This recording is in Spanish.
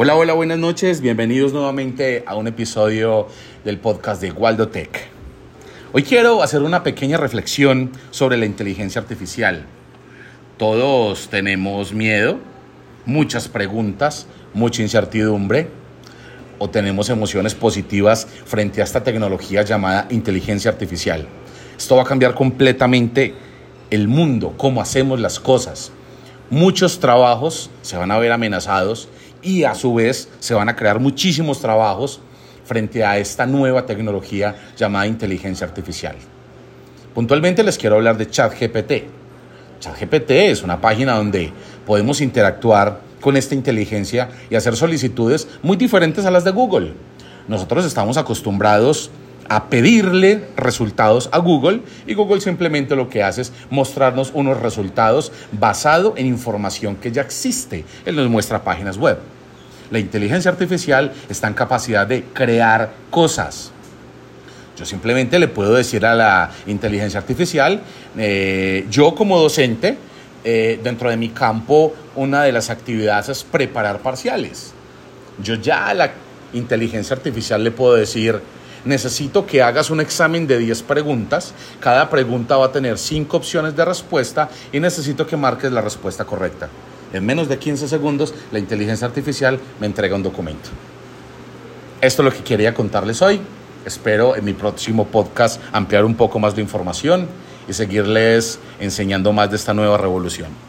Hola, hola, buenas noches. Bienvenidos nuevamente a un episodio del podcast de Waldo Tech. Hoy quiero hacer una pequeña reflexión sobre la inteligencia artificial. Todos tenemos miedo, muchas preguntas, mucha incertidumbre, o tenemos emociones positivas frente a esta tecnología llamada inteligencia artificial. Esto va a cambiar completamente el mundo, cómo hacemos las cosas. Muchos trabajos se van a ver amenazados y a su vez se van a crear muchísimos trabajos frente a esta nueva tecnología llamada inteligencia artificial. Puntualmente les quiero hablar de ChatGPT. ChatGPT es una página donde podemos interactuar con esta inteligencia y hacer solicitudes muy diferentes a las de Google. Nosotros estamos acostumbrados pedirle resultados a Google y Google simplemente lo que hace es mostrarnos unos resultados basado en información que ya existe. Él nos muestra páginas web. La inteligencia artificial está en capacidad de crear cosas. Yo simplemente le puedo decir a la inteligencia artificial, eh, yo como docente, eh, dentro de mi campo, una de las actividades es preparar parciales. Yo ya a la inteligencia artificial le puedo decir, necesito que hagas un examen de 10 preguntas. Cada pregunta va a tener 5 opciones de respuesta y necesito que marques la respuesta correcta. En menos de 15 segundos, la inteligencia artificial me entrega un documento. Esto es lo que quería contarles hoy. Espero en mi próximo podcast ampliar un poco más de información y seguirles enseñando más de esta nueva revolución.